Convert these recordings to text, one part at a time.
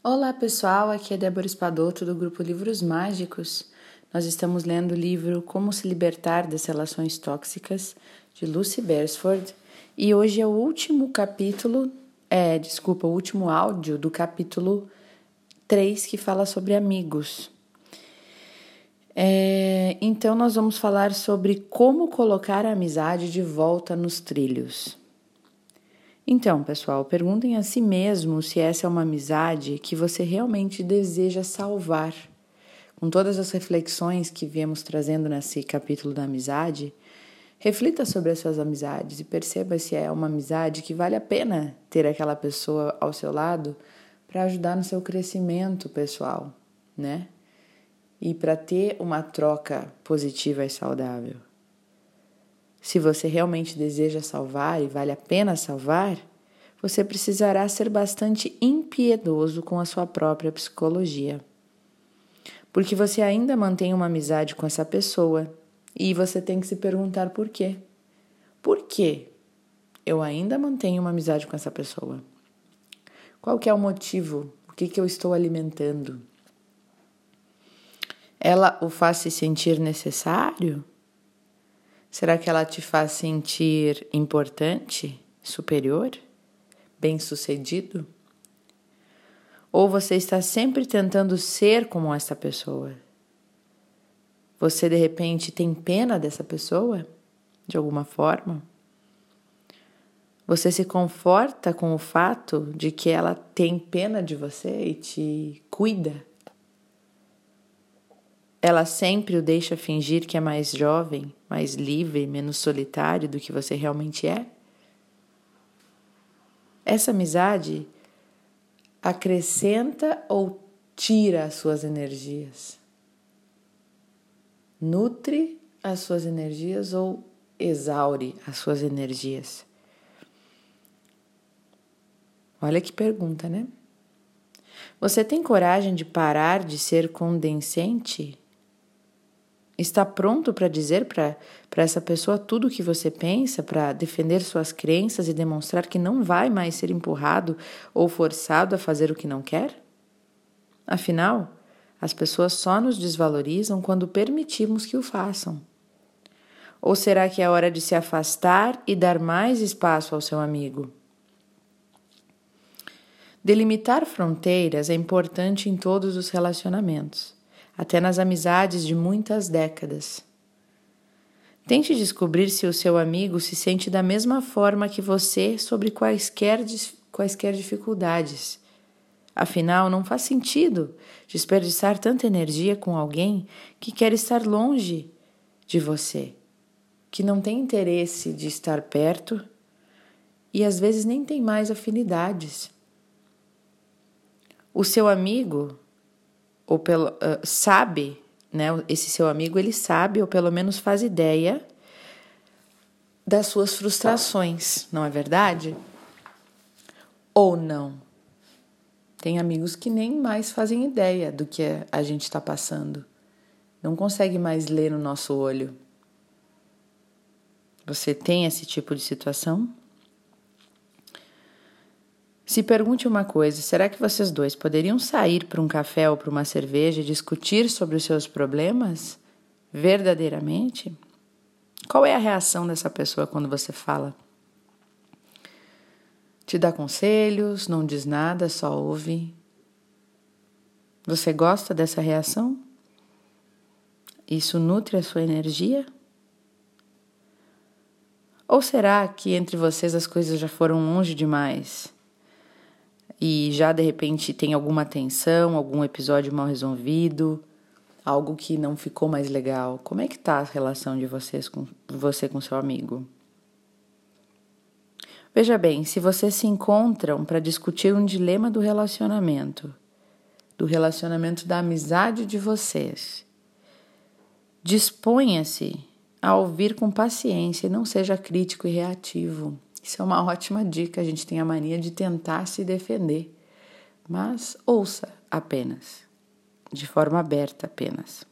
Olá pessoal, aqui é Débora Espadoto do grupo Livros Mágicos. Nós estamos lendo o livro Como se Libertar das Relações Tóxicas, de Lucy Beresford, e hoje é o último capítulo, é, desculpa, o último áudio do capítulo 3 que fala sobre amigos. É, então, nós vamos falar sobre como colocar a amizade de volta nos trilhos. Então, pessoal, perguntem a si mesmo se essa é uma amizade que você realmente deseja salvar. Com todas as reflexões que viemos trazendo nesse capítulo da amizade, reflita sobre as suas amizades e perceba se é uma amizade que vale a pena ter aquela pessoa ao seu lado para ajudar no seu crescimento pessoal, né? E para ter uma troca positiva e saudável. Se você realmente deseja salvar e vale a pena salvar, você precisará ser bastante impiedoso com a sua própria psicologia. Porque você ainda mantém uma amizade com essa pessoa e você tem que se perguntar por quê. Por quê eu ainda mantenho uma amizade com essa pessoa? Qual que é o motivo? O que, que eu estou alimentando? Ela o faz se sentir necessário? Será que ela te faz sentir importante, superior, bem-sucedido? Ou você está sempre tentando ser como essa pessoa? Você de repente tem pena dessa pessoa, de alguma forma? Você se conforta com o fato de que ela tem pena de você e te cuida? Ela sempre o deixa fingir que é mais jovem, mais livre, menos solitário do que você realmente é? Essa amizade acrescenta ou tira as suas energias? Nutre as suas energias ou exaure as suas energias? Olha que pergunta, né? Você tem coragem de parar de ser condescendente Está pronto para dizer para essa pessoa tudo o que você pensa, para defender suas crenças e demonstrar que não vai mais ser empurrado ou forçado a fazer o que não quer? Afinal, as pessoas só nos desvalorizam quando permitimos que o façam. Ou será que é hora de se afastar e dar mais espaço ao seu amigo? Delimitar fronteiras é importante em todos os relacionamentos até nas amizades de muitas décadas. Tente descobrir se o seu amigo se sente da mesma forma que você sobre quaisquer, quaisquer dificuldades. Afinal, não faz sentido desperdiçar tanta energia com alguém que quer estar longe de você, que não tem interesse de estar perto e às vezes nem tem mais afinidades. O seu amigo ou pelo, uh, sabe, né? Esse seu amigo ele sabe ou pelo menos faz ideia das suas frustrações, não é verdade? Ou não? Tem amigos que nem mais fazem ideia do que a gente está passando. Não consegue mais ler no nosso olho. Você tem esse tipo de situação? Se pergunte uma coisa: será que vocês dois poderiam sair para um café ou para uma cerveja e discutir sobre os seus problemas verdadeiramente? Qual é a reação dessa pessoa quando você fala? Te dá conselhos, não diz nada, só ouve. Você gosta dessa reação? Isso nutre a sua energia? Ou será que entre vocês as coisas já foram longe demais? E já de repente tem alguma tensão, algum episódio mal resolvido, algo que não ficou mais legal. Como é que tá a relação de vocês com você com seu amigo? Veja bem, se vocês se encontram para discutir um dilema do relacionamento, do relacionamento da amizade de vocês, disponha-se a ouvir com paciência e não seja crítico e reativo. Isso é uma ótima dica. A gente tem a mania de tentar se defender, mas ouça apenas, de forma aberta apenas.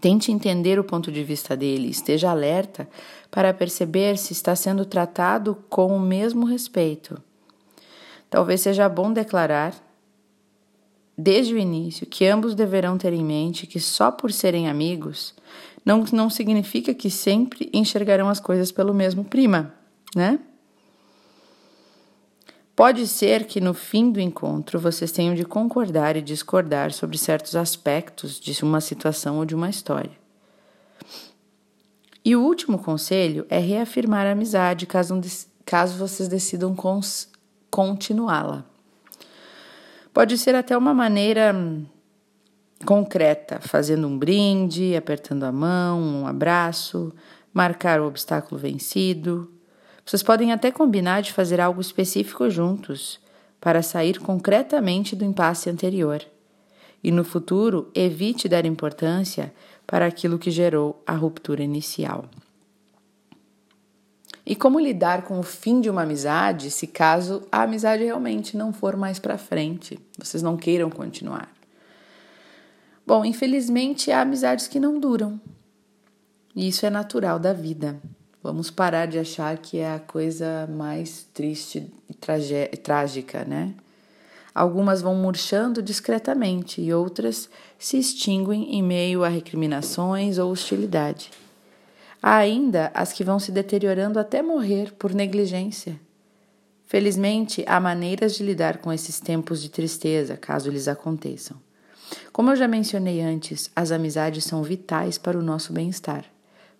Tente entender o ponto de vista dele, esteja alerta para perceber se está sendo tratado com o mesmo respeito. Talvez seja bom declarar desde o início, que ambos deverão ter em mente que só por serem amigos não, não significa que sempre enxergarão as coisas pelo mesmo prima, né? Pode ser que no fim do encontro vocês tenham de concordar e discordar sobre certos aspectos de uma situação ou de uma história. E o último conselho é reafirmar a amizade caso, caso vocês decidam continuá-la. Pode ser até uma maneira concreta, fazendo um brinde, apertando a mão, um abraço, marcar o obstáculo vencido, vocês podem até combinar de fazer algo específico juntos para sair concretamente do impasse anterior. E no futuro, evite dar importância para aquilo que gerou a ruptura inicial. E como lidar com o fim de uma amizade se caso a amizade realmente não for mais para frente, vocês não queiram continuar? Bom, infelizmente há amizades que não duram. E isso é natural da vida. Vamos parar de achar que é a coisa mais triste e trágica, né? Algumas vão murchando discretamente e outras se extinguem em meio a recriminações ou hostilidade. Há ainda as que vão se deteriorando até morrer por negligência. Felizmente, há maneiras de lidar com esses tempos de tristeza, caso eles aconteçam. Como eu já mencionei antes, as amizades são vitais para o nosso bem-estar.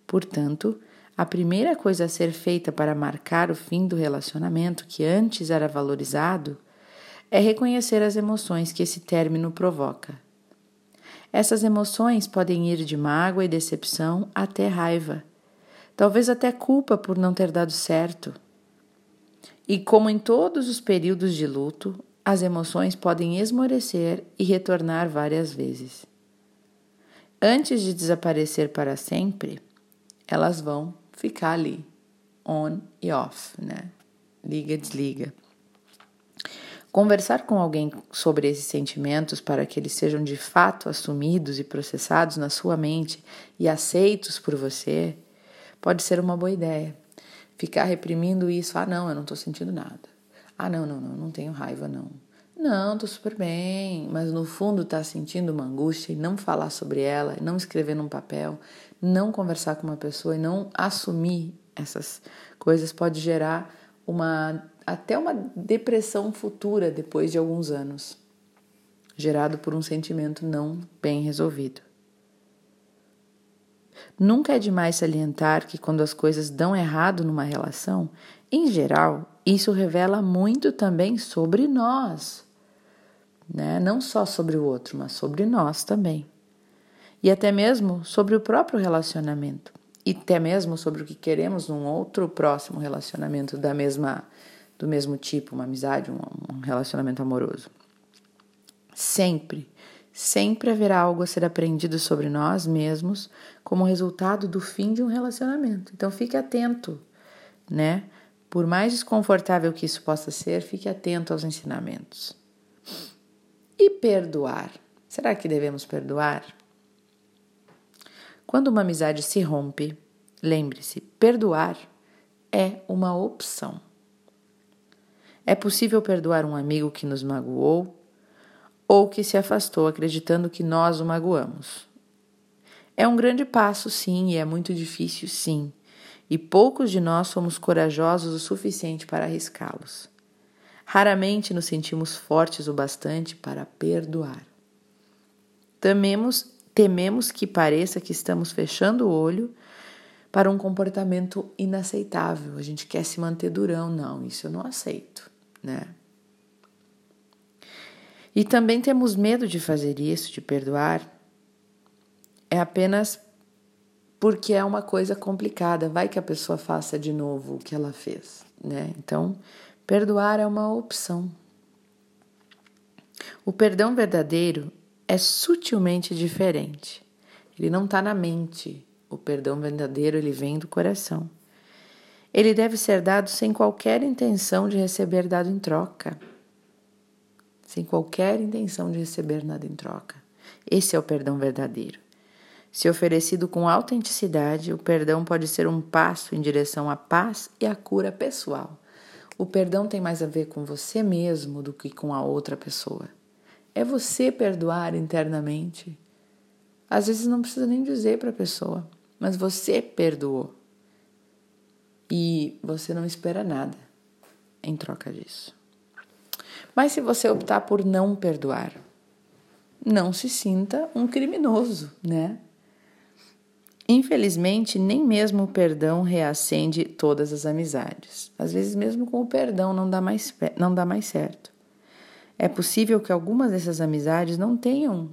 Portanto, a primeira coisa a ser feita para marcar o fim do relacionamento que antes era valorizado é reconhecer as emoções que esse término provoca. Essas emoções podem ir de mágoa e decepção até raiva, talvez até culpa por não ter dado certo. E como em todos os períodos de luto, as emoções podem esmorecer e retornar várias vezes. Antes de desaparecer para sempre, elas vão ficar ali, on e off, né? Liga, desliga. Conversar com alguém sobre esses sentimentos para que eles sejam de fato assumidos e processados na sua mente e aceitos por você pode ser uma boa ideia. Ficar reprimindo isso, ah, não, eu não estou sentindo nada. Ah, não, não, não, não tenho raiva, não. Não, tô super bem, mas no fundo tá sentindo uma angústia e não falar sobre ela, não escrever num papel, não conversar com uma pessoa e não assumir essas coisas pode gerar uma até uma depressão futura depois de alguns anos, gerado por um sentimento não bem resolvido. Nunca é demais salientar que quando as coisas dão errado numa relação, em geral, isso revela muito também sobre nós, né? Não só sobre o outro, mas sobre nós também e até mesmo sobre o próprio relacionamento e até mesmo sobre o que queremos num outro próximo relacionamento da mesma do mesmo tipo, uma amizade, um, um relacionamento amoroso. Sempre, sempre haverá algo a ser aprendido sobre nós mesmos como resultado do fim de um relacionamento. Então fique atento, né? Por mais desconfortável que isso possa ser, fique atento aos ensinamentos. E perdoar. Será que devemos perdoar? Quando uma amizade se rompe, lembre-se: perdoar é uma opção. É possível perdoar um amigo que nos magoou ou que se afastou acreditando que nós o magoamos. É um grande passo, sim, e é muito difícil, sim, e poucos de nós somos corajosos o suficiente para arriscá-los. Raramente nos sentimos fortes o bastante para perdoar. Tememos Tememos que pareça que estamos fechando o olho para um comportamento inaceitável. A gente quer se manter durão. Não, isso eu não aceito, né? E também temos medo de fazer isso, de perdoar. É apenas porque é uma coisa complicada. Vai que a pessoa faça de novo o que ela fez, né? Então, perdoar é uma opção. O perdão verdadeiro é sutilmente diferente. Ele não está na mente. O perdão verdadeiro ele vem do coração. Ele deve ser dado sem qualquer intenção de receber dado em troca. Sem qualquer intenção de receber nada em troca. Esse é o perdão verdadeiro. Se oferecido com autenticidade, o perdão pode ser um passo em direção à paz e à cura pessoal. O perdão tem mais a ver com você mesmo do que com a outra pessoa. É você perdoar internamente. Às vezes não precisa nem dizer para a pessoa, mas você perdoou. E você não espera nada em troca disso. Mas se você optar por não perdoar, não se sinta um criminoso, né? Infelizmente, nem mesmo o perdão reacende todas as amizades. Às vezes, mesmo com o perdão, não dá mais, não dá mais certo. É possível que algumas dessas amizades não tenham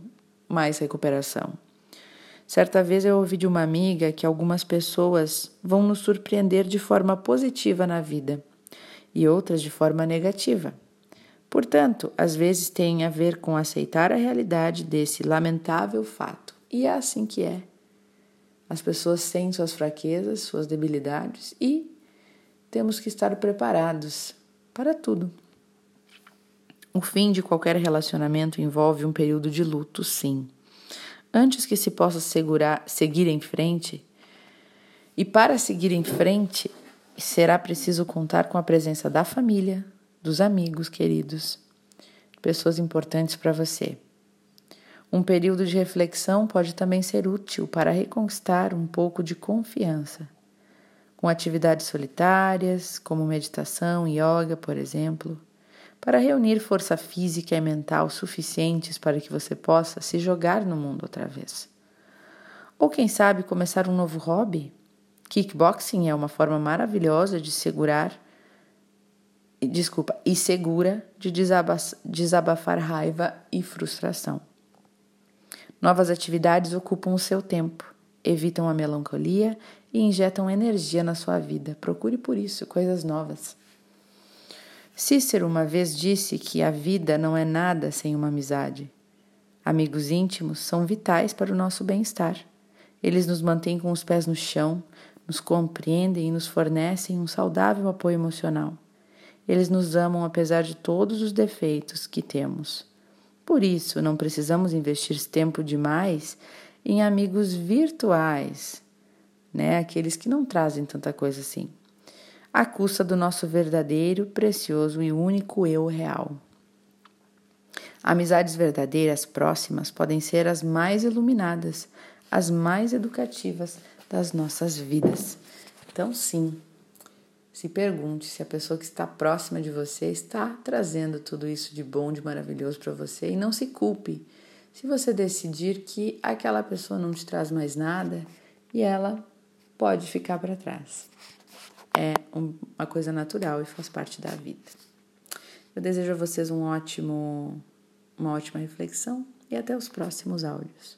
mais recuperação. Certa vez eu ouvi de uma amiga que algumas pessoas vão nos surpreender de forma positiva na vida e outras de forma negativa. Portanto, às vezes tem a ver com aceitar a realidade desse lamentável fato. E é assim que é. As pessoas têm suas fraquezas, suas debilidades e temos que estar preparados para tudo. O fim de qualquer relacionamento envolve um período de luto, sim. Antes que se possa segurar, seguir em frente, e para seguir em frente, será preciso contar com a presença da família, dos amigos queridos, pessoas importantes para você. Um período de reflexão pode também ser útil para reconquistar um pouco de confiança, com atividades solitárias, como meditação e yoga, por exemplo, para reunir força física e mental suficientes para que você possa se jogar no mundo outra vez. Ou quem sabe começar um novo hobby? Kickboxing é uma forma maravilhosa de segurar desculpa, e segura de desabafar raiva e frustração. Novas atividades ocupam o seu tempo, evitam a melancolia e injetam energia na sua vida. Procure por isso coisas novas. Cícero uma vez disse que a vida não é nada sem uma amizade. Amigos íntimos são vitais para o nosso bem-estar. Eles nos mantêm com os pés no chão, nos compreendem e nos fornecem um saudável apoio emocional. Eles nos amam apesar de todos os defeitos que temos. Por isso, não precisamos investir tempo demais em amigos virtuais, né? Aqueles que não trazem tanta coisa assim, à custa do nosso verdadeiro, precioso e único eu real. Amizades verdadeiras próximas podem ser as mais iluminadas, as mais educativas das nossas vidas. Então, sim, se pergunte se a pessoa que está próxima de você está trazendo tudo isso de bom, de maravilhoso para você e não se culpe. Se você decidir que aquela pessoa não te traz mais nada e ela pode ficar para trás. É uma coisa natural e faz parte da vida. Eu desejo a vocês um ótimo, uma ótima reflexão e até os próximos áudios.